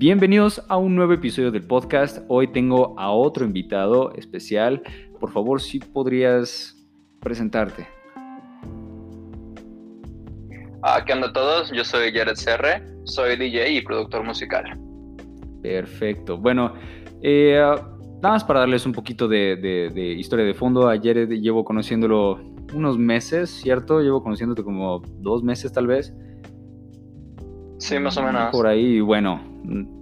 Bienvenidos a un nuevo episodio del podcast. Hoy tengo a otro invitado especial. Por favor, si podrías presentarte. Ah, ¿Qué onda a todos? Yo soy Jared Serre, soy DJ y productor musical. Perfecto. Bueno, eh, nada más para darles un poquito de, de, historia de fondo. A Jared llevo conociéndolo unos meses, ¿cierto? Llevo conociéndote como dos meses tal vez. Sí, más o menos. Por ahí, bueno,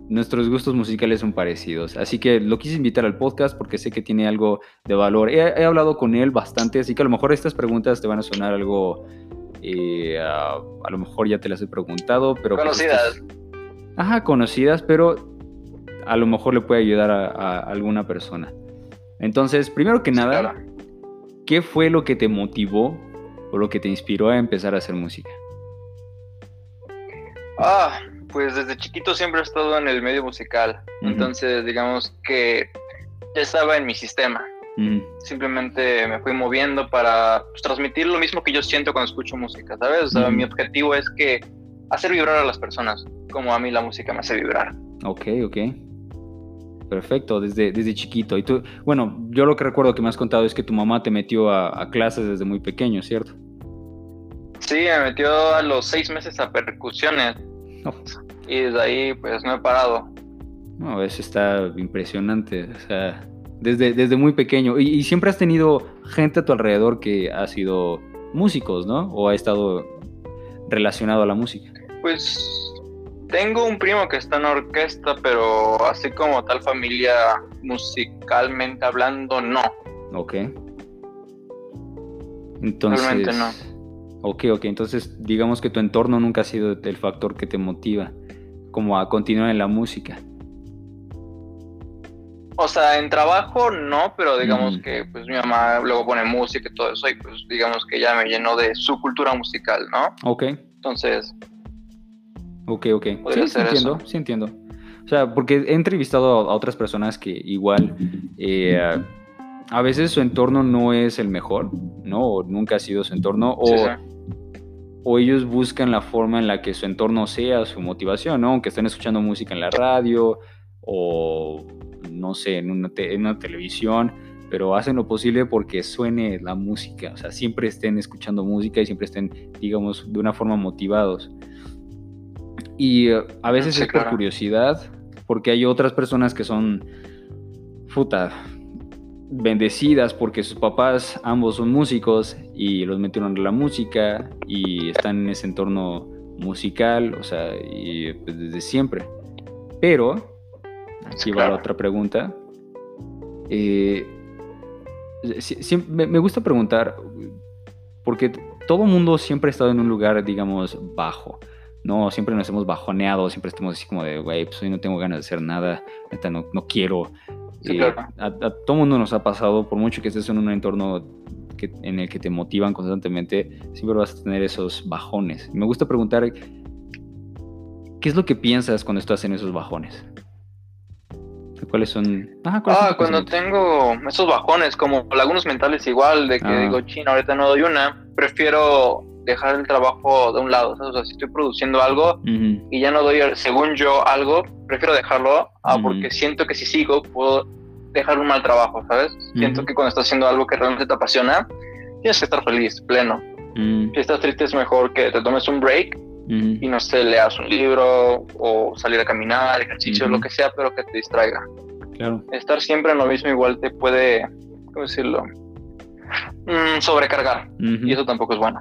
nuestros gustos musicales son parecidos. Así que lo quise invitar al podcast porque sé que tiene algo de valor. He, hablado con él bastante, así que a lo mejor estas preguntas te van a sonar algo... Eh, a, lo mejor ya te las he preguntado, pero... Pues, conocidas. ajá, conocidas, pero a lo mejor le puede ayudar a, alguna persona. Entonces, primero que nada, ¿qué fue lo que te motivó o lo que te inspiró a empezar a hacer música? Ah, pues desde chiquito siempre he estado en el medio musical. Entonces, digamos que ya estaba en mi sistema. Simplemente me fui moviendo para pues, transmitir lo mismo que yo siento cuando escucho música, ¿sabes? O sea, mi objetivo es que hacer vibrar a las personas, como a mí la música me hace vibrar. Ok, ok. Perfecto, desde, desde chiquito. Y tú, bueno, yo lo que recuerdo que me has contado es que tu mamá te metió a, a clases desde muy pequeño, ¿cierto? Sí, me metió a los seis meses a percusiones. Y desde ahí, pues no he parado. No, eso está impresionante. O sea, desde, desde muy pequeño. Y, siempre has tenido gente a tu alrededor que ha sido músicos, ¿no? O ha estado relacionado a la música. Pues tengo un primo que está en orquesta, pero así como tal familia musicalmente hablando, no. Ok. Entonces. Realmente no. Ok, ok, entonces digamos que tu entorno nunca ha sido el factor que te motiva como a continuar en la música. O sea, en trabajo no, pero digamos que pues mi mamá luego pone música y todo eso y pues digamos que ya me llenó de su cultura musical, ¿no? Ok. Entonces... Ok, ok. Sí, sí entiendo, sí entiendo. O sea, porque he entrevistado a, otras personas que igual eh, a veces su entorno no es el mejor, ¿no? O nunca ha sido su entorno, o, o ellos buscan la forma en la que su entorno sea su motivación, ¿no? Aunque estén escuchando música en la radio o, no sé, en una, en una televisión, pero hacen lo posible porque suene la música, o sea, siempre estén escuchando música y siempre estén, digamos, de una forma motivados. Y eh, a veces es por curiosidad, porque hay otras personas que son, puta, bendecidas porque sus papás ambos son músicos y los metieron en la música y están en ese entorno musical, o sea, y pues, desde siempre. Pero, aquí va la otra pregunta. Eh, me gusta preguntar, porque todo mundo siempre ha estado en un lugar, digamos, bajo. No, siempre nos hemos bajoneado, siempre estamos así como de, güey, pues hoy no tengo ganas de hacer nada, no, no quiero, a, todo mundo nos ha pasado, por mucho que estés en un entorno que, en el que te motivan constantemente, siempre vas a tener esos bajones. me gusta preguntar, ¿qué es lo que piensas cuando estás en esos bajones? ¿Cuáles son? ah, cuando tengo esos bajones, como lagunas mentales igual, de que ah. digo, chino, ahorita no doy una, prefiero dejar el trabajo de un lado. O sea, si estoy produciendo algo y ya no doy, según yo, algo, prefiero dejarlo ah, porque siento que si sigo puedo dejar un mal trabajo, ¿sabes? Siento que cuando estás haciendo algo que realmente te apasiona, tienes que estar feliz, pleno. Si estás triste es mejor que te tomes un break y no sé, leas un libro o salir a caminar, ejercicio, lo que sea, pero que te distraiga. Claro. Estar siempre en lo mismo igual te puede, ¿cómo decirlo? Mm, sobrecargar. Y eso tampoco es bueno.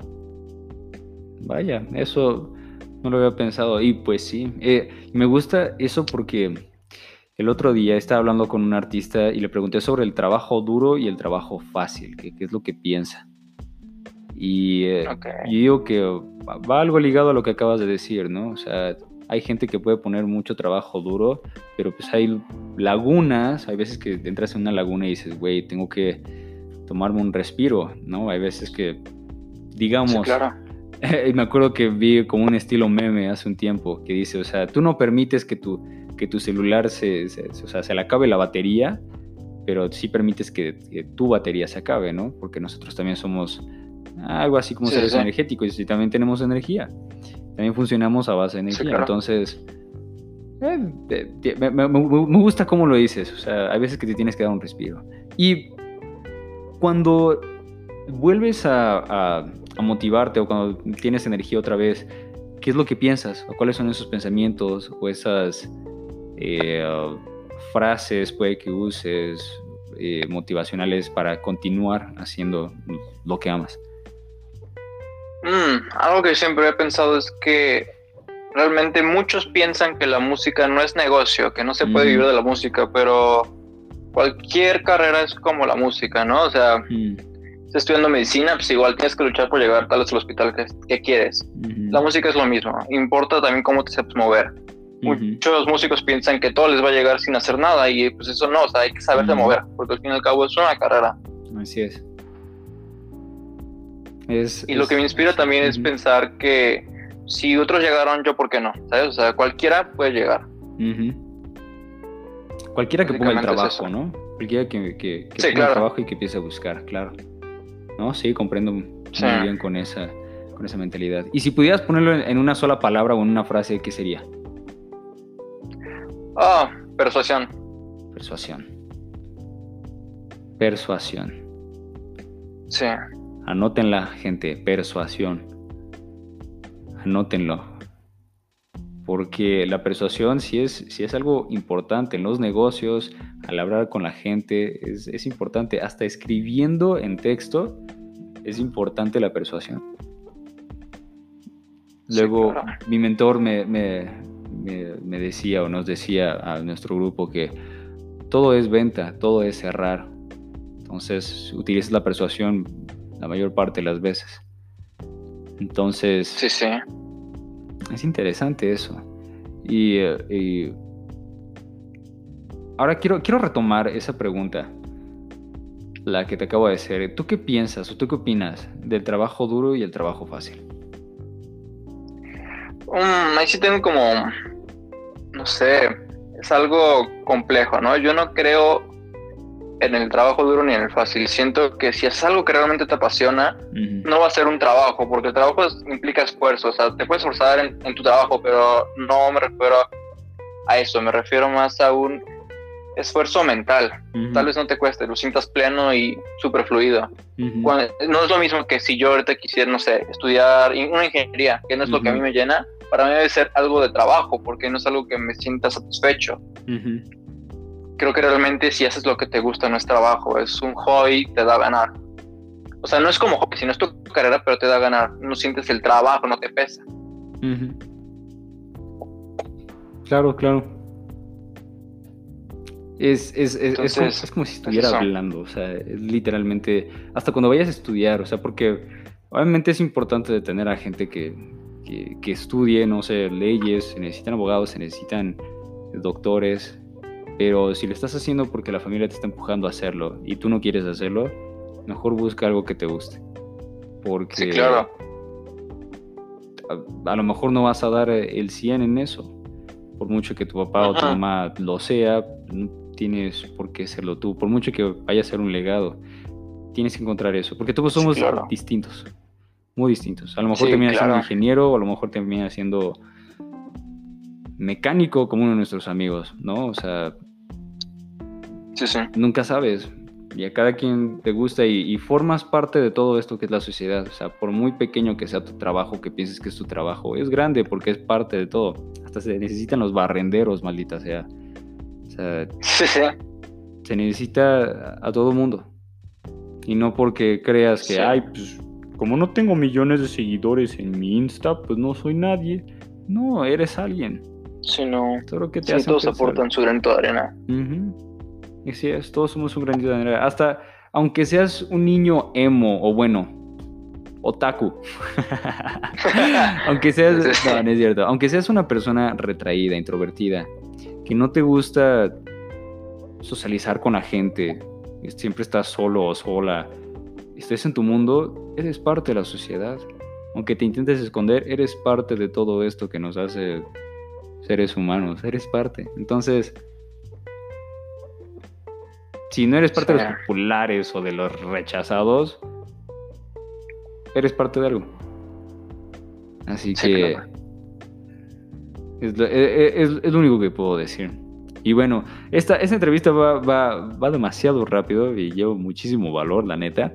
Vaya, eso no lo había pensado. Y pues sí, eh, me gusta eso porque el otro día estaba hablando con un artista y le pregunté sobre el trabajo duro y el trabajo fácil, qué es lo que piensa. Y eh, yo digo que va algo ligado a lo que acabas de decir, ¿no? O sea, hay gente que puede poner mucho trabajo duro, pero pues hay lagunas, hay veces que entras en una laguna y dices, güey, tengo que tomarme un respiro, ¿no? Hay veces que, digamos, claro. me acuerdo que vi como un estilo meme hace un tiempo que dice, o sea, tú no permites que tu, que tu celular se, o sea, se le acabe la batería, pero sí permites que, tu batería se acabe, ¿no? Porque nosotros también somos algo así como seres energéticos y también tenemos energía. También funcionamos a base de energía. Entonces, Eh, me, gusta cómo lo dices, o sea, hay veces que te tienes que dar un respiro. Y cuando vuelves a, motivarte o cuando tienes energía otra vez, ¿qué es lo que piensas? ¿O cuáles son esos pensamientos o esas eh, frases puede que uses eh, motivacionales para continuar haciendo lo que amas? Mm, algo que siempre he pensado es que realmente muchos piensan que la música no es negocio, que no se puede vivir de la música, pero cualquier carrera es como la música, ¿no? O sea, si estás estudiando medicina, pues igual tienes que luchar por llegar tal vez al hospital que, quieres. La música es lo mismo, importa también cómo te sabes mover. Muchos músicos piensan que todo les va a llegar sin hacer nada y pues eso no, o sea, hay que saberse mover, porque al fin y al cabo es una carrera. Así es. y lo que me inspira también es pensar que si otros llegaron, yo por qué no, ¿sabes? O sea, cualquiera puede llegar. Cualquiera que ponga el trabajo, ¿no? Cualquiera que, que, ponga el trabajo y que empiece a buscar, claro. ¿No? Sí, comprendo muy bien con esa, con esa mentalidad. Y si pudieras ponerlo en, una sola palabra o en una frase, ¿qué sería? Ah, persuasión. Persuasión. Persuasión. Sí. Anótenla, gente, persuasión anótenlo. Porque la persuasión si es, si es algo importante en los negocios, al hablar con la gente, es, importante. Hasta escribiendo en texto, es importante la persuasión. Luego, mi mentor me, me, decía o nos decía a nuestro grupo que todo es venta, todo es cerrar. Entonces, utiliza la persuasión la mayor parte de las veces. Entonces. Sí, sí. Es interesante eso. Y, eh, ahora quiero, quiero retomar esa pregunta, la que te acabo de hacer. ¿Tú qué piensas o tú qué opinas del trabajo duro y el trabajo fácil? Um, ahí sí tengo como, no sé, es algo complejo, ¿no? Yo no creo en el trabajo duro ni en el fácil. Siento que si es algo que realmente te apasiona, no va a ser un trabajo, porque el trabajo implica esfuerzo. O sea, te puedes esforzar en, tu trabajo, pero no me refiero a eso. Me refiero más a un esfuerzo mental. Tal vez no te cueste, lo sientas pleno y súper fluido. no es lo mismo que si yo ahorita quisiera, no sé, estudiar una ingeniería, que no es lo que a mí me llena. Para mí debe ser algo de trabajo, porque no es algo que me sienta satisfecho creo que realmente si haces lo que te gusta no es trabajo, es un hobby, te da a ganar. O sea, no es como hobby, sino es tu carrera, pero te da a ganar. No sientes el trabajo, no te pesa. Claro, claro. Es, es, es, como, si estuviera hablando, o sea, es literalmente, hasta cuando vayas a estudiar, o sea, porque obviamente es importante de tener a gente que, que, que estudie, no sé, leyes, se necesitan abogados, se necesitan doctores, pero si lo estás haciendo porque la familia te está empujando a hacerlo y tú no quieres hacerlo, mejor busca algo que te guste. Porque sí, claro. a, lo mejor no vas a dar el 100 en eso. Por mucho que tu papá o tu mamá lo sea, no tienes por qué serlo tú. Por mucho que vaya a ser un legado, tienes que encontrar eso. Porque todos somos distintos. Muy distintos. A lo mejor terminas siendo ingeniero, o a lo mejor terminas siendo mecánico como uno de nuestros amigos, ¿no? O sea, Nunca sabes. Y a cada quien te gusta y, formas parte de todo esto que es la sociedad. O sea, por muy pequeño que sea tu trabajo, que pienses que es tu trabajo, es grande porque es parte de todo. Hasta se necesitan los barrenderos, maldita sea. O sea, se necesita a todo mundo. Y no porque creas que, ay, pues como no tengo millones de seguidores en mi Insta, pues no soy nadie. No, eres alguien. Sí, no. Todo que te todos aportan su granito de arena. Y sí, es, todos somos un granito de arena. Hasta, aunque seas un niño emo, o bueno, otaku. aunque seas, no, no es cierto. Aunque seas una persona retraída, introvertida, que no te gusta socializar con la gente, siempre estás solo o sola, estés en tu mundo, eres parte de la sociedad. Aunque te intentes esconder, eres parte de todo esto que nos hace seres humanos, eres parte. Entonces, si no eres parte de los populares o de los rechazados, eres parte de algo. Así que Es, lo, e, e, único que puedo decir. Y bueno, esta, esta entrevista va, va, va, demasiado rápido y lleva muchísimo valor, la neta.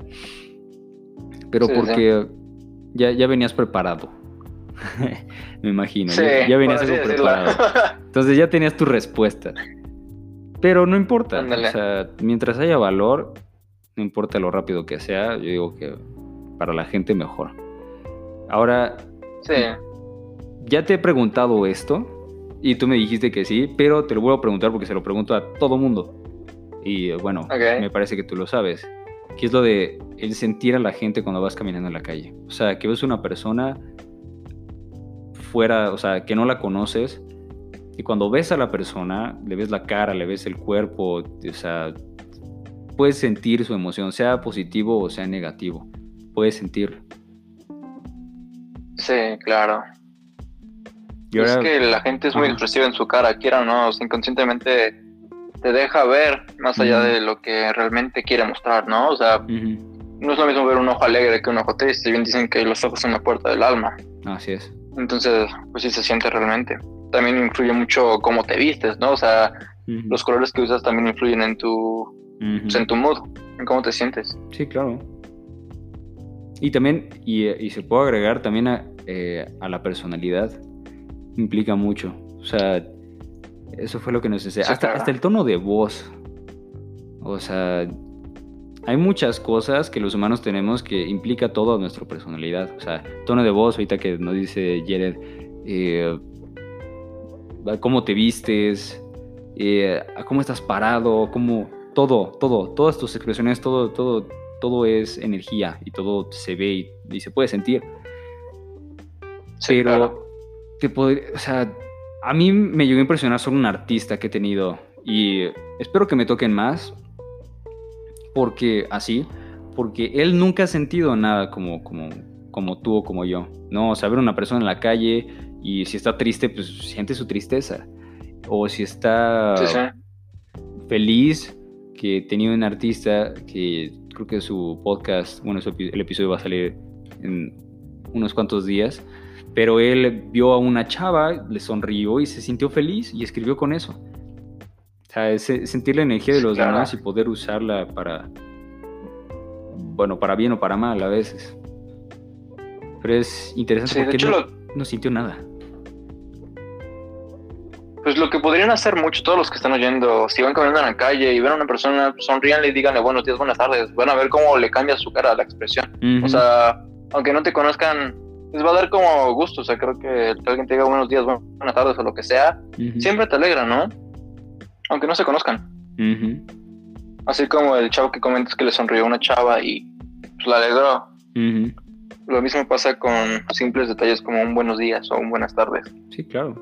Pero porque Ya, ya venías preparado. Me imagino. ya, venías preparado. Entonces ya tenías tu respuesta. Pero no importa. O sea, mientras haya valor, no importa lo rápido que sea, yo digo que para la gente mejor. Ahora, sí. ya te he preguntado esto y tú me dijiste que sí, pero te lo vuelvo a preguntar porque se lo pregunto a todo mundo. Y bueno, me parece que tú lo sabes. ¿Qué es lo de el sentir a la gente cuando vas caminando en la calle? O sea, que ves una persona fuera, o sea, que no la conoces, y cuando ves a la persona, le ves la cara, le ves el cuerpo, o sea, puedes sentir su emoción, sea positivo o sea negativo. Puedes sentir. Sí, claro. Es que la gente es muy expresiva en su cara, quiera o no, inconscientemente te deja ver más allá de lo que realmente quiere mostrar, ¿no? O sea, no es lo mismo ver un ojo alegre que un ojo triste, bien dicen que los ojos son la puerta del alma. Así es. Entonces, pues sí se siente realmente. También influye mucho cómo te vistes, ¿no? O sea, los colores que usas también influyen en tu, pues, en tu mood, en cómo te sientes. Sí, claro. Y también, y, se puede agregar también a, eh, a, la personalidad, implica mucho. O sea, eso fue lo que nos decía. hasta, hasta el tono de voz. O sea, hay muchas cosas que los humanos tenemos que implica toda nuestra personalidad. O sea, tono de voz, ahorita que nos dice Jared, eh, cómo te vistes, eh, cómo estás parado, cómo todo, todo, todas tus expresiones, todo, todo, todo es energía y todo se ve y, se puede sentir. Pero te podría, o sea, a mí me llegó a impresionar solo un artista que he tenido y espero que me toquen más porque así, porque él nunca ha sentido nada como, como, como tú o como yo, ¿no? O sea, ver una persona en la calle y si está triste, pues siente su tristeza. O si está feliz, que tenía un artista que creo que su podcast, bueno, el episodio va a salir en unos cuantos días, pero él vio a una chava, le sonrió y se sintió feliz y escribió con eso. O sea, sentir la energía de los demás y poder usarla para, bueno, para bien o para mal a veces. Pero es interesante porque no, no sintió nada. Pues lo que podrían hacer mucho todos los que están oyendo, si van caminando en la calle y ven a una persona, sonríanle y díganle buenos días, buenas tardes. Van a ver cómo le cambia su cara la expresión. O sea, aunque no te conozcan, les va a dar como gusto. O sea, creo que, alguien te diga buenos días, buenas tardes o lo que sea, siempre te alegra, ¿no? aunque no se conozcan. Así como el chavo que comentas que le sonrió a una chava y pues, la alegró. Lo mismo pasa con simples detalles como un buenos días o un buenas tardes. Sí, claro.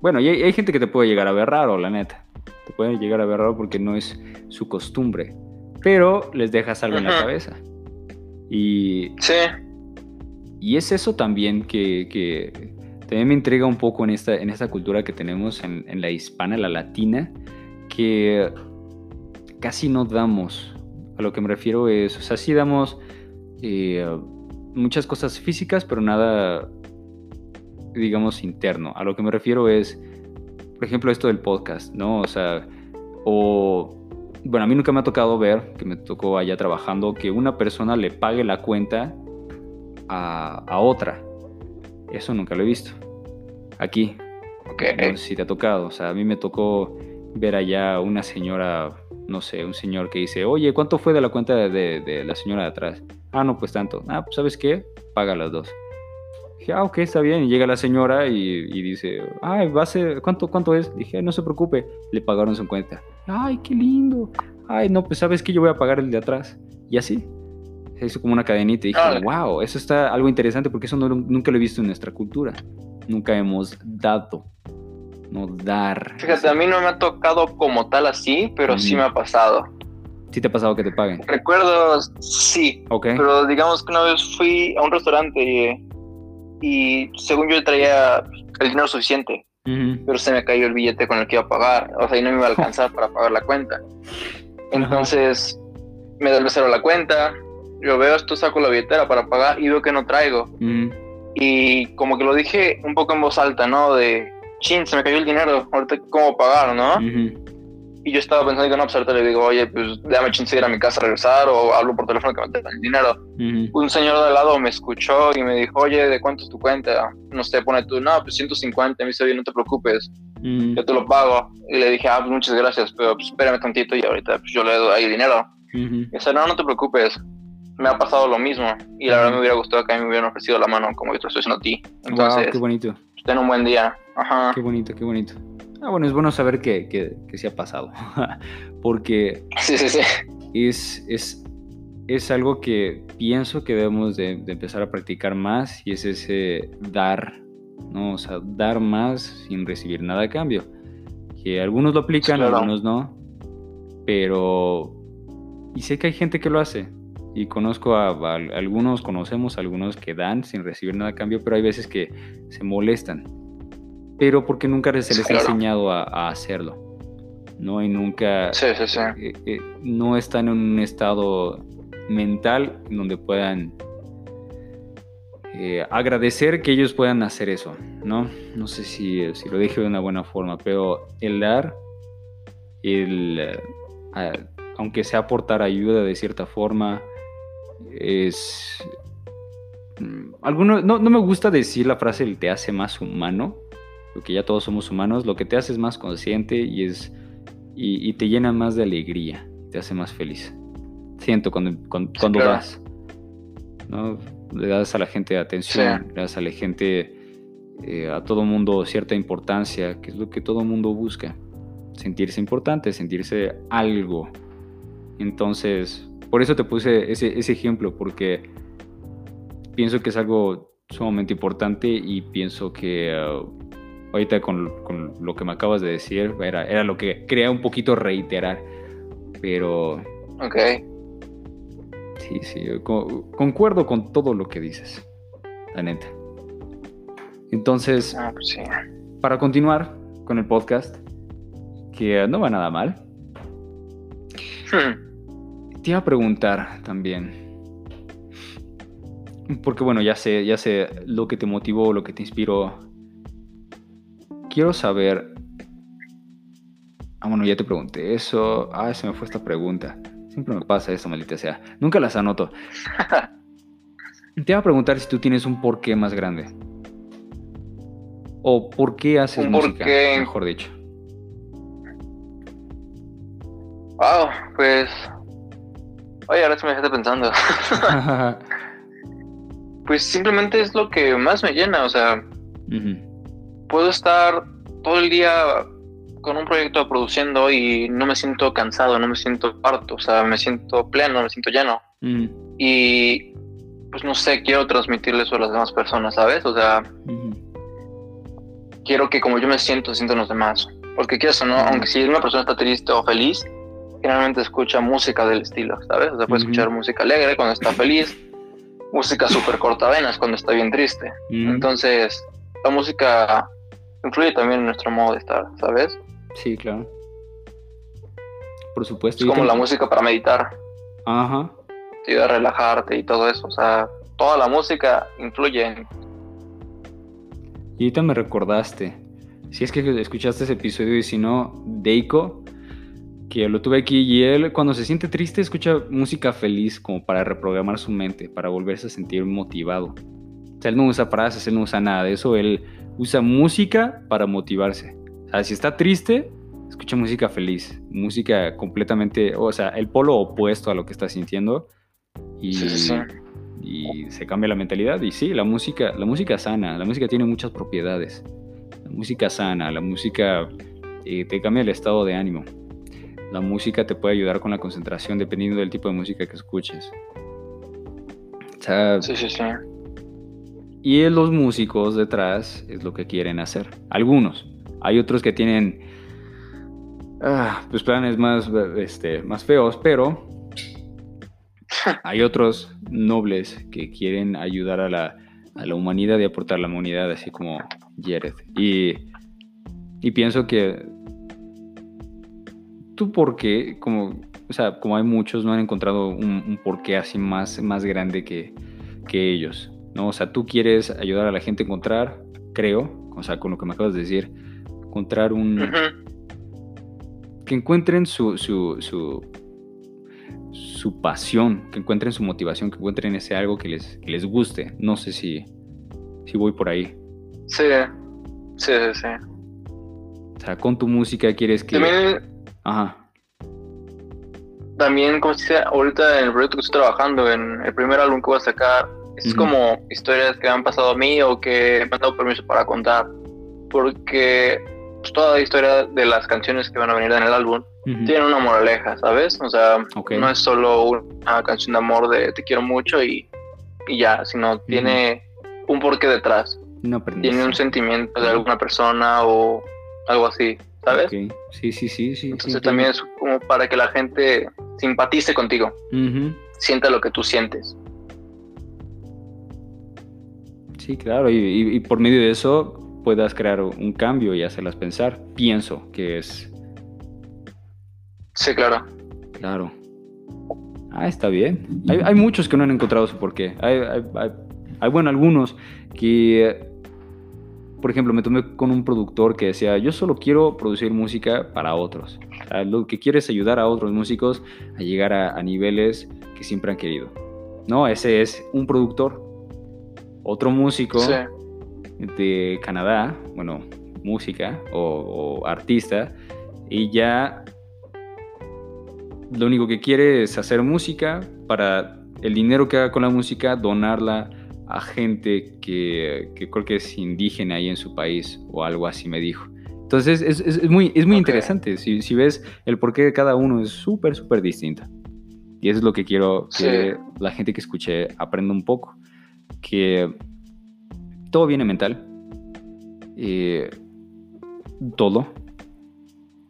Bueno, y hay, gente que te puede llegar a ver raro, la neta. Te puede llegar a ver raro porque no es su costumbre. Pero les dejas algo en la cabeza. Y. Sí. Y es eso también que, también me intriga un poco en esta, en esta cultura que tenemos en, en la hispana, la latina, que casi no damos. A lo que me refiero es, o sea, sí damos eh, muchas cosas físicas, pero nada, digamos, interno. A lo que me refiero es, por ejemplo, esto del podcast, ¿no? O sea, o, bueno, a mí nunca me ha tocado ver, que me tocó allá trabajando, que una persona le pague la cuenta a, a otra. Eso nunca lo he visto. Aquí. Ok. No sé si te ha tocado. O sea, a mí me tocó ver allá una señora, no sé, un señor que dice, oye, ¿cuánto fue de la cuenta de, la señora de atrás? Ah, no, pues tanto. Ah, pues ¿sabes qué? Paga las dos. Dije, ah, ok, está bien. Y llega la señora y, dice, ay, va a ser, ¿cuánto, ¿cuánto es? Dije, no se preocupe, le pagaron su cuenta. Ay, qué lindo. Ay, no, pues sabes que yo voy a pagar el de atrás. Y así. Se hizo como una cadenita y dije, wow, eso está algo interesante porque eso nunca lo he visto en nuestra cultura. Nunca hemos dado no dar. Fíjate, a mí no me ha tocado como tal así, pero sí me ha pasado. ¿Sí te ha pasado que te paguen? Recuerdo, sí. Ok. Pero digamos que una vez fui a un restaurante y, según yo traía el dinero suficiente, pero se me cayó el billete con el que iba a pagar. O sea, y no me iba a alcanzar para pagar la cuenta. Entonces, me da el mesero la cuenta, yo veo esto, saco la billetera para pagar y veo que no traigo. Y como que lo dije un poco en voz alta, ¿no? De, chin, se me cayó el dinero, ahorita cómo pagar, ¿no? Y yo estaba pensando, que no, pues ahorita le digo, oye, pues déjame chance ir a mi casa a regresar o hablo por teléfono que me tengan el dinero. Un señor de al lado me escuchó y me dijo, oye, ¿de cuánto es tu cuenta? No sé, pone tú, no, pues 150. Me dice, oye, no te preocupes, yo te lo pago. Y le dije, ah, pues muchas gracias, pero pues espérame tantito y ahorita pues, yo le doy ahí dinero. Y dice, no, no te preocupes, me ha pasado lo mismo. Y la verdad me hubiera gustado que a mí me hubieran ofrecido la mano como yo te estoy haciendo a ti. Entonces, qué bonito. Ten un buen día. Ajá. Qué bonito, qué bonito. Ah, bueno, es bueno saber que, que, se ha pasado, porque sí, sí, sí. Es, es, es algo que pienso que debemos de, empezar a practicar más y es ese dar, ¿no? O sea, dar más sin recibir nada a cambio. Que algunos lo aplican, algunos no, pero... Y sé que hay gente que lo hace, y conozco a, a, algunos, conocemos a algunos que dan sin recibir nada a cambio, pero hay veces que se molestan pero porque nunca se les ha enseñado a, hacerlo. ¿no? Y nunca sí, sí, sí. Eh, eh, no están en un estado mental en donde puedan eh, agradecer que ellos puedan hacer eso, ¿no? No sé si, si, lo dije de una buena forma, pero el dar, el, aunque sea aportar ayuda de cierta forma, es... Mm, alguno, no, no me gusta decir la frase el te hace más humano, porque ya todos somos humanos, lo que te hace es más consciente y, es, y, te llena más de alegría, te hace más feliz. Siento cuando, cuando, das, ¿no? le das a la gente atención, le das a la gente, eh, a todo mundo cierta importancia, que es lo que todo mundo busca, sentirse importante, sentirse algo. Entonces, por eso te puse ese, ese ejemplo, porque pienso que es algo sumamente importante y pienso que uh, ahorita con, lo que me acabas de decir, era, era lo que quería un poquito reiterar, pero... Ok. Sí, sí, concuerdo con todo lo que dices, la neta. Entonces, ah, pues para continuar con el podcast, que no va nada mal, hmm. Te iba a preguntar también, porque bueno, ya sé, ya sé lo que te motivó, lo que te inspiró quiero saber. Ah, bueno, ya te pregunté eso. Ah, se me fue esta pregunta. Siempre me pasa eso, maldita sea. Nunca las anoto. te iba a preguntar si tú tienes un porqué más grande. O por qué haces música, mejor dicho. Wow, pues. Oye, ahora se me dejaste pensando. pues simplemente es lo que más me llena, o sea puedo estar todo el día con un proyecto produciendo y no me siento cansado, no me siento parto, o sea, me siento pleno, me siento lleno. Y pues no sé, quiero transmitirle eso a las demás personas, ¿sabes? O sea, quiero que como yo me siento, se sientan los demás. Porque quieres o no, aunque si una persona está triste o feliz, generalmente escucha música del estilo, ¿sabes? O sea, puede escuchar música alegre cuando está feliz, música súper cortavenas cuando está bien triste. Entonces, la música influye también en nuestro modo de estar, ¿sabes? Sí, claro. Por supuesto. Es como la música para meditar. Ajá. Te ayuda a relajarte y todo eso. O sea, toda la música influye en... Y ahorita me recordaste. Si es que escuchaste ese episodio y si no, Deiko, que lo tuve aquí y él cuando se siente triste escucha música feliz como para reprogramar su mente, para volverse a sentir motivado. O sea, él no usa frases, él no usa nada de eso, él usa música para motivarse. O sea, si está triste, escucha música feliz, música completamente, o sea, el polo opuesto a lo que está sintiendo y, y se cambia la mentalidad. Y sí, la música, la música sana, la música tiene muchas propiedades. La música sana, la música eh, te cambia el estado de ánimo. La música te puede ayudar con la concentración dependiendo del tipo de música que escuches. O sea, sí, sí, sí. Y los músicos detrás es lo que quieren hacer. Algunos. Hay otros que tienen ah, pues planes más, este, más feos, pero hay otros nobles que quieren ayudar a la, a la humanidad y aportar a la humanidad, así como Jared. Y, y pienso que tú porque, como, o sea, como hay muchos, no han encontrado un, un porqué así más, más grande que, que ellos. ¿no? O sea, tú quieres ayudar a la gente a encontrar, creo, o sea, con lo que me acabas de decir, encontrar un... Que encuentren su, su, su, su, pasión, que encuentren su motivación, que encuentren ese algo que les, que les guste. No sé si, si voy por ahí. Sí, sí, sí, sí. O sea, con tu música quieres que... También... Ajá. También, como se dice, ahorita en el proyecto que estoy trabajando, en el primer álbum que voy a sacar, es como historias que han pasado a mí o que me han dado permiso para contar. Porque pues, toda la historia de las canciones que van a venir en el álbum tiene una moraleja, ¿sabes? O sea, no es solo una canción de amor de te quiero mucho y, y ya, sino tiene un porqué detrás. tiene un sentimiento de alguna persona o algo así, ¿sabes? Sí, sí, sí, sí. Entonces también es como para que la gente simpatice contigo, sienta lo que tú sientes. Sí, claro, y, por medio de eso puedas crear un cambio y hacerlas pensar. Pienso que es. Sí, claro. Claro. Ah, está bien. Hay, muchos que no han encontrado su porqué. Hay, hay, bueno, algunos que, por ejemplo, me tomé con un productor que decía, yo solo quiero producir música para otros. lo que quiero es ayudar a otros músicos a llegar a, a niveles que siempre han querido. No, ese es un productor otro músico de Canadá, bueno, música o, artista, y ya lo único que quiere es hacer música para el dinero que haga con la música, donarla a gente que, creo que es indígena ahí en su país o algo así me dijo. Entonces es, muy, es muy interesante. Si, si, ves el porqué de cada uno es súper, súper distinto. Y eso es lo que quiero que la gente que escuche aprenda un poco que todo viene mental. Eh, todo.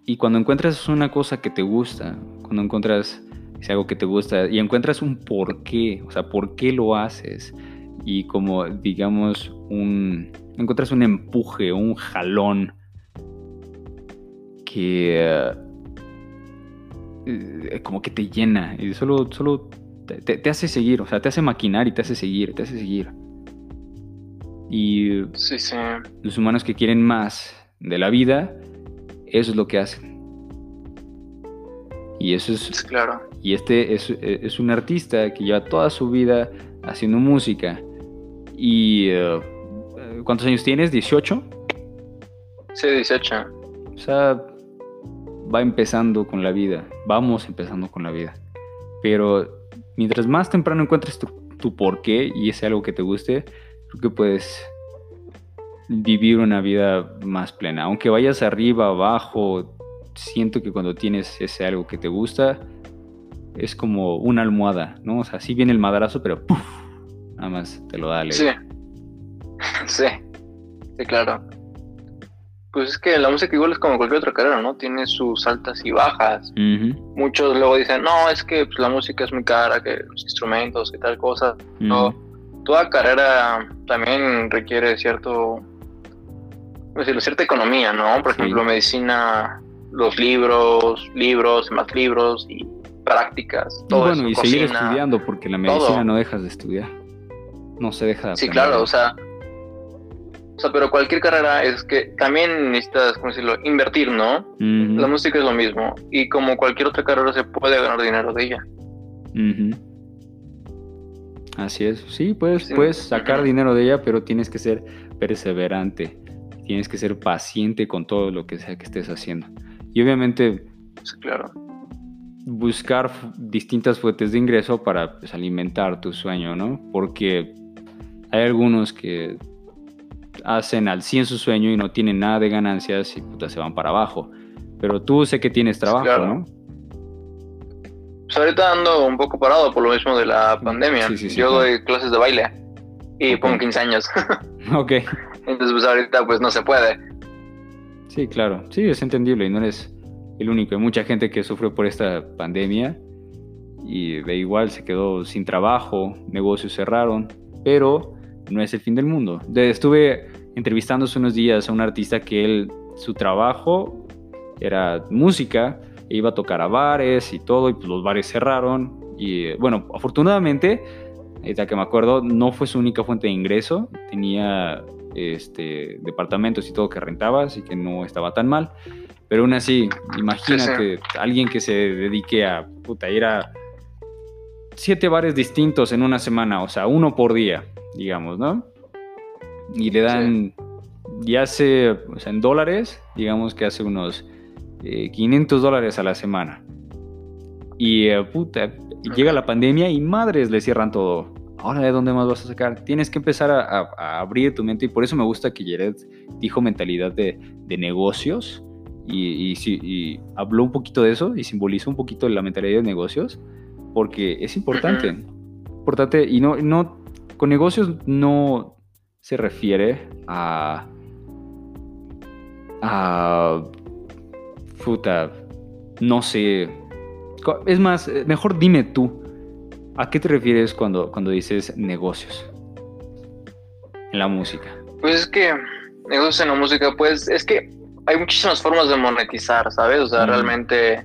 Y cuando encuentras una cosa que te gusta, cuando encuentras algo que te gusta y encuentras un por qué, o sea, por qué lo haces, y como digamos un, encuentras un empuje, un jalón que eh, como que te llena y solo, solo te, hace seguir, o sea, te hace maquinar y te hace seguir, te hace seguir. Y los humanos que quieren más de la vida, eso es lo que hacen. Y eso es... Claro. Y este es, un artista que lleva toda su vida haciendo música. ¿Y eh, cuántos años tienes? ¿18? Sí, 18. O sea, va empezando con la vida. Vamos empezando con la vida. Pero mientras más temprano encuentres tu, tu porqué y es algo que te guste, creo que puedes vivir una vida más plena. Aunque vayas arriba, abajo, siento que cuando tienes ese algo que te gusta, es como una almohada, ¿no? O sea, sí viene el madrazo, pero nada más te lo da. Sí. sí, sí, claro. Pues es que la música igual es como cualquier otra carrera, ¿no? Tiene sus altas y bajas. Muchos luego dicen, no, es que pues, la música es muy cara, que los instrumentos, que tal cosa. No, toda carrera también requiere cierto, decirlo, cierta economía, ¿no? Por ejemplo, medicina, los libros, libros, más libros y prácticas. Todo bueno, y seguir estudiando, porque la medicina no dejas de estudiar. No se deja de Sí, claro, o sea, o sea, pero cualquier carrera es que también necesitas, ¿cómo decirlo?, invertir, ¿no? La música es lo mismo. Y como cualquier otra carrera se puede ganar dinero de ella. Así es. Sí, puedes, puedes sacar dinero de ella, pero tienes que ser perseverante. Tienes que ser paciente con todo lo que sea que estés haciendo. Y obviamente, claro. buscar distintas fuentes de ingreso para pues, alimentar tu sueño, ¿no? Porque hay algunos que hacen al 100 su sueño y no tienen nada de ganancias y puta se van para abajo. Pero tú sé que tienes trabajo, ¿no? Pues ahorita ando un poco parado por lo mismo de la pandemia. Yo doy clases de baile y pongo 15 años. ok. Entonces pues ahorita pues no se puede. Sí, claro. Sí, es entendible y no eres el único. Hay mucha gente que sufrió por esta pandemia y de igual se quedó sin trabajo, negocios cerraron, pero no es el fin del mundo. estuve entrevistando hace unos días a un artista que él, su trabajo era música, e iba a tocar a bares y todo, y pues los bares cerraron. Y bueno, afortunadamente, ahorita que me acuerdo, no fue su única fuente de ingreso, tenía este, departamentos y todo que rentabas y que no estaba tan mal. Pero aún así, imagínate alguien que se dedique a puta, ir a siete bares distintos en una semana, o sea, uno por día, digamos, ¿no? Y le dan, ya hace, o sea, en dólares, digamos que hace unos 500 eh, dólares a la semana. Y eh, puta, llega la pandemia y madres le cierran todo. Ahora, ¿de dónde más vas a sacar? Tienes que empezar a, abrir tu mente y por eso me gusta que Jared dijo mentalidad de, negocios y, y, habló un poquito de eso y simbolizó un poquito la mentalidad de negocios porque es importante. Importante y no, no, con negocios no se refiere a, a, puta, no sé, es más, mejor dime tú, ¿a qué te refieres cuando, cuando dices negocios en la música? Pues es que negocios en la música, pues es que hay muchísimas formas de monetizar, ¿sabes? O sea, realmente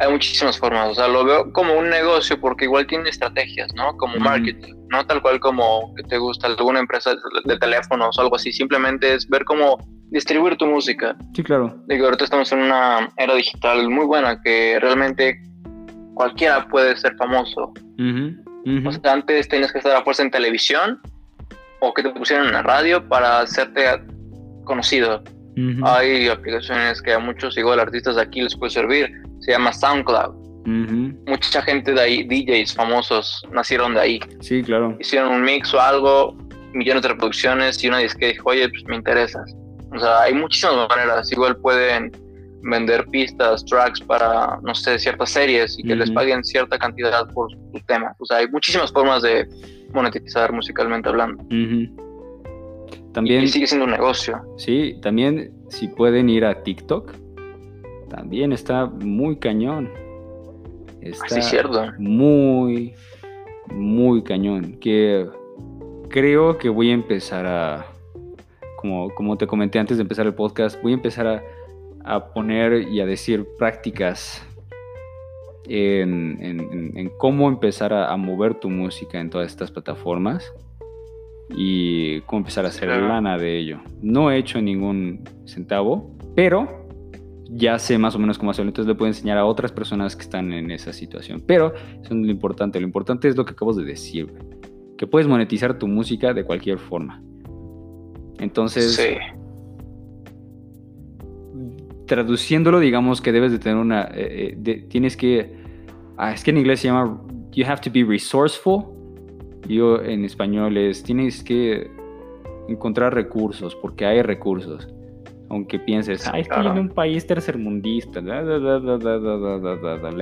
hay muchísimas formas. O sea, lo veo como un negocio porque igual tiene estrategias, ¿no? Como marketing, no tal cual como que te gusta alguna empresa de teléfonos o algo así. Simplemente es ver cómo distribuir tu música. Sí, claro. Digo, ahorita estamos en una era digital muy buena que realmente cualquiera puede ser famoso. O sea, antes tenías que estar a fuerza en televisión o que te pusieran en la radio para hacerte conocido. Hay aplicaciones que a muchos igual artistas de aquí les puede servir. Se llama SoundCloud. Mucha gente de ahí, DJs famosos, nacieron de ahí. Sí, claro. Hicieron un mix o algo, millones de reproducciones y una disque dijo, oye, pues me interesas. O sea, hay muchísimas maneras. Igual pueden vender pistas, tracks para, no sé, ciertas series y que les paguen cierta cantidad por su tema. O sea, hay muchísimas formas de monetizar musicalmente hablando. También, y, sigue siendo un negocio. Sí, también si pueden ir a TikTok, también está muy cañón. Está cierto. muy, muy cañón. Que creo que voy a empezar a como, te comenté antes de empezar el podcast, voy a empezar a, poner y a decir prácticas en, cómo empezar a, mover tu música en todas estas plataformas y cómo empezar a hacer lana de ello. No he hecho ningún centavo, pero ya sé más o menos cómo hacerlo, entonces le puedo enseñar a otras personas que están en esa situación. Pero eso no es lo importante, lo importante es lo que acabo de decir, que puedes monetizar tu música de cualquier forma. Entonces, traduciéndolo, digamos que debes de tener una, eh, eh, tienes que, ah, es que en inglés se llama, you have to be resourceful. Yo en español es, tienes que encontrar recursos, porque hay recursos. Aunque pienses, ah, es que en un país tercermundista, la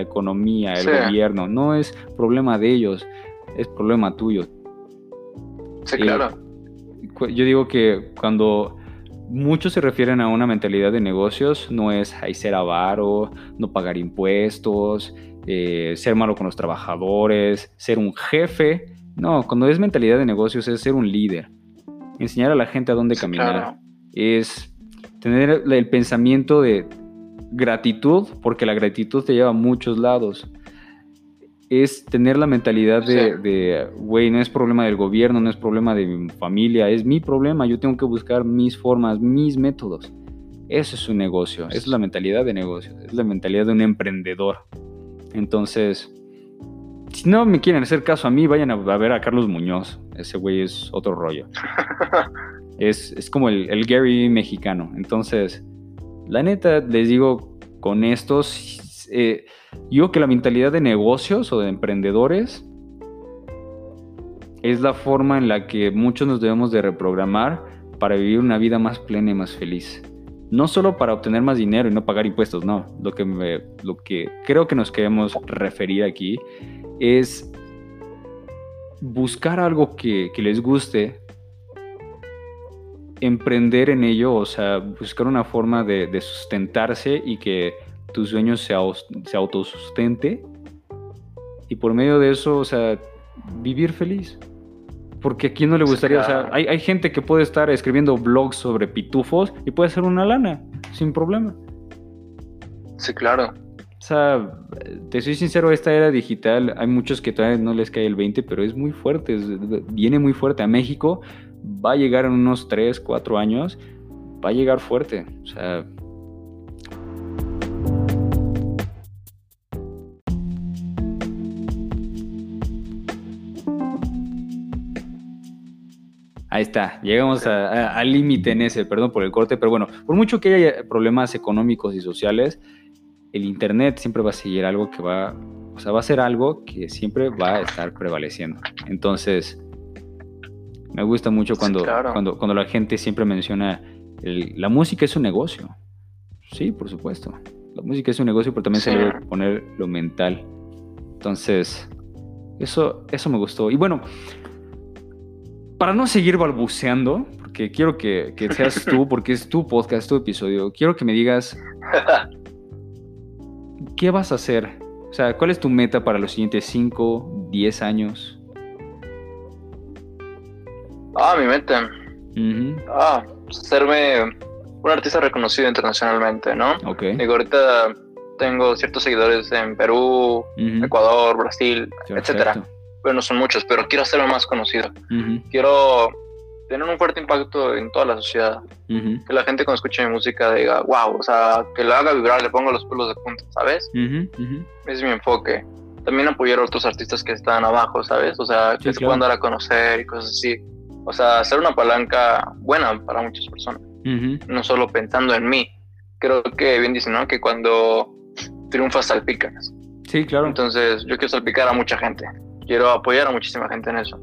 economía, el gobierno, no es problema de ellos, es problema tuyo. Sí, claro yo digo que cuando muchos se refieren a una mentalidad de negocios, no es ser avaro, no pagar impuestos, eh, ser malo con los trabajadores, ser un jefe. No, cuando es mentalidad de negocios es ser un líder, enseñar a la gente a dónde caminar, es tener el pensamiento de gratitud, porque la gratitud te lleva a muchos lados es tener la mentalidad de, güey, no es problema del gobierno, no es problema de mi familia, es mi problema, yo tengo que buscar mis formas, mis métodos. Eso es un negocio, es la mentalidad de negocio, es la mentalidad de un emprendedor. Entonces, si no me quieren hacer caso a mí, vayan a, ver a Carlos Muñoz, ese güey es otro rollo. es, como el, Gary mexicano. Entonces, la neta, les digo, con estos... Eh, yo que la mentalidad de negocios o de emprendedores es la forma en la que muchos nos debemos de reprogramar para vivir una vida más plena y más feliz. No solo para obtener más dinero y no pagar impuestos, no. Lo que, lo que creo que nos queremos referir aquí es buscar algo que, les guste, emprender en ello, o sea, buscar una forma de sustentarse y que tus sueños se, se autosustente y por medio de eso, o sea, vivir feliz. Porque a quién no le gustaría, o sea, hay, hay, gente que puede estar escribiendo blogs sobre pitufos y puede hacer una lana, sin problema. Sí, claro. O sea, te soy sincero, esta era digital, hay muchos que todavía no les cae el 20, pero es muy fuerte, viene muy fuerte. A México va a llegar en unos 3, 4 años, va a llegar fuerte. O sea, Ahí está, llegamos al límite en ese, perdón por el corte, pero bueno, por mucho que haya problemas económicos y sociales, el Internet siempre va a seguir algo que va, o sea, va a ser algo que siempre va a estar prevaleciendo. Entonces, me gusta mucho cuando, cuando, cuando la gente siempre menciona, la música es un negocio. Sí, por supuesto. La música es un negocio, pero también se debe poner lo mental. Entonces, eso, eso me gustó. Y bueno, para no seguir balbuceando, porque quiero que, seas tú, porque es tu podcast, tu episodio, quiero que me digas, ¿qué vas a hacer? O sea, ¿cuál es tu meta para los siguientes 5, 10 años? Ah, mi meta. Ah, hacerme un artista reconocido internacionalmente, ¿no? Ok. Digo, ahorita tengo ciertos seguidores en Perú, Ecuador, Brasil, etcétera pero no son muchos, pero quiero hacerme más conocido. Quiero tener un fuerte impacto en toda la sociedad. Que la gente cuando escuche mi música diga, wow, o sea, que lo haga vibrar, le pongo los pelos de punta, ¿sabes? Es mi enfoque. También apoyar a otros artistas que están abajo, ¿sabes? O sea, que se puedan dar a conocer y cosas así. O sea, hacer una palanca buena para muchas personas. No solo pensando en mí. Creo que bien dicen, ¿no? Que cuando triunfas salpicas. Sí, claro. Entonces, yo quiero salpicar a mucha gente quiero apoyar a muchísima gente en eso.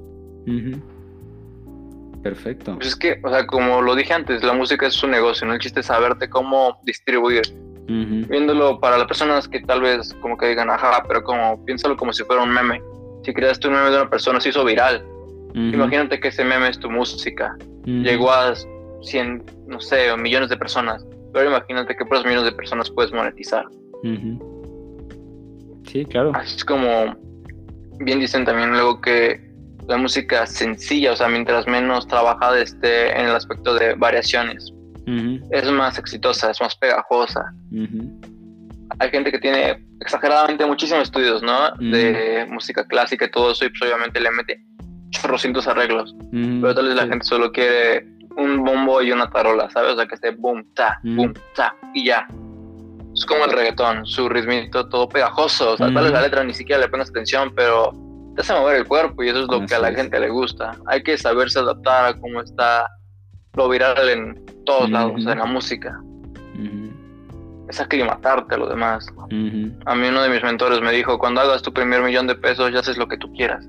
Perfecto. Pues es que, o sea, como lo dije antes, la música es un negocio, ¿no? El chiste es saberte cómo distribuir. Viéndolo para las personas que tal vez como que digan, ajá, pero como piénsalo como si fuera un meme. Si creaste un meme de una persona, se hizo viral. Imagínate que ese meme es tu música. Llegó a 100, no sé, millones de personas. Pero imagínate que por esos millones de personas puedes monetizar. Sí, claro. Así es como bien dicen también luego que la música sencilla, o sea, mientras menos trabajada esté en el aspecto de variaciones, es más exitosa, es más pegajosa. Hay gente que tiene exageradamente muchísimos estudios, ¿no? De música clásica y todo eso, y pues obviamente le mete chorrocientos arreglos. Pero tal vez la gente solo quiere un bombo y una tarola, ¿sabes? O sea, que esté boom, ta, boom, ta, y ya. Es como el reggaetón, su ritmito todo pegajoso. O sea, tal vez la letra ni siquiera le pones atención, pero te hace mover el cuerpo y eso es lo que a la gente le gusta. Hay que saberse adaptar a cómo está lo viral en todos lados, en la música. Es aclimatarte a lo demás. A mí uno de mis mentores me dijo, cuando hagas tu primer millón de pesos ya haces lo que tú quieras.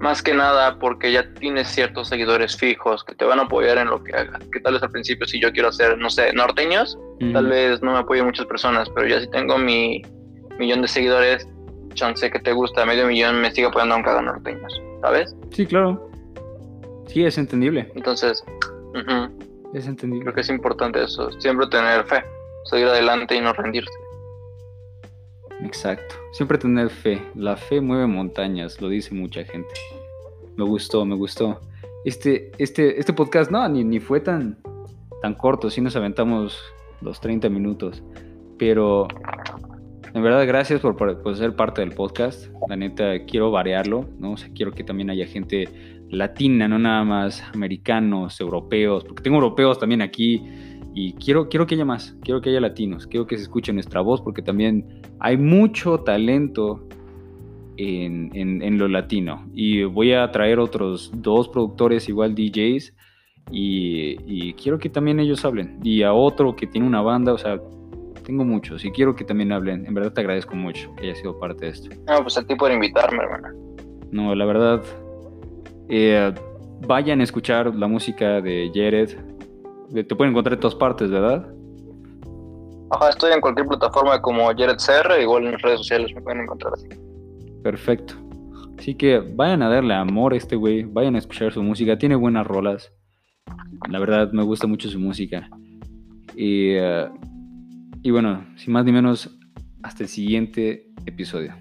Más que nada porque ya tienes ciertos seguidores fijos que te van a apoyar en lo que hagas. Que tal vez al principio si yo quiero hacer, no sé, norteños, tal vez no me apoyen muchas personas, pero ya si tengo mi millón de seguidores, chance que te gusta, medio millón me sigue apoyando aunque haga norteños, ¿sabes? Sí, claro. Sí, es entendible. Entonces, es entendible. Creo que es importante eso, siempre tener fe, seguir adelante y no rendirse. Exacto. Siempre tener fe. La fe mueve montañas, lo dice mucha gente. Me gustó, me gustó. Este, este, este podcast no, ni, fue tan, tan corto, sí nos aventamos los 30 minutos. Pero en verdad, gracias por, por, ser parte del podcast. La neta, quiero variarlo, ¿no? O sea, quiero que también haya gente latina, no nada más americanos, europeos, porque tengo europeos también aquí y quiero, quiero que haya más, quiero que haya latinos, quiero que se escuche nuestra voz porque también hay mucho talento en, en, lo latino. Y voy a traer otros dos productores igual DJs y, quiero que también ellos hablen. Y a otro que tiene una banda, o sea, tengo muchos y quiero que también hablen. En verdad te agradezco mucho que hayas sido parte de esto. No, pues a ti por invitarme, hermana. No, la verdad, eh, vayan a escuchar la música de Jared, te pueden encontrar en todas partes, ¿verdad? Ajá, estoy en cualquier plataforma como Jared CR, igual en las redes sociales me pueden encontrar así. Perfecto. Así que vayan a darle amor a este güey, vayan a escuchar su música, tiene buenas rolas. La verdad, me gusta mucho su música. Y, eh, y bueno, sin más ni menos, hasta el siguiente episodio.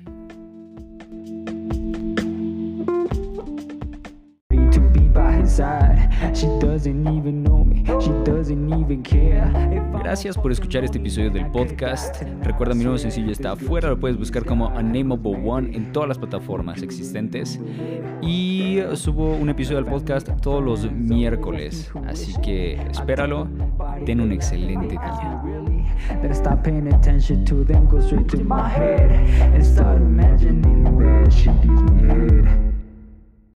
Gracias por escuchar este episodio del podcast. Recuerda mi nuevo sencillo está afuera, lo puedes buscar como Unnameable One en todas las plataformas existentes. Y subo un episodio del podcast todos los miércoles, así que espéralo. Ten un excelente día. That I stop paying attention to them, go straight to my head and start imagining that she gives me head.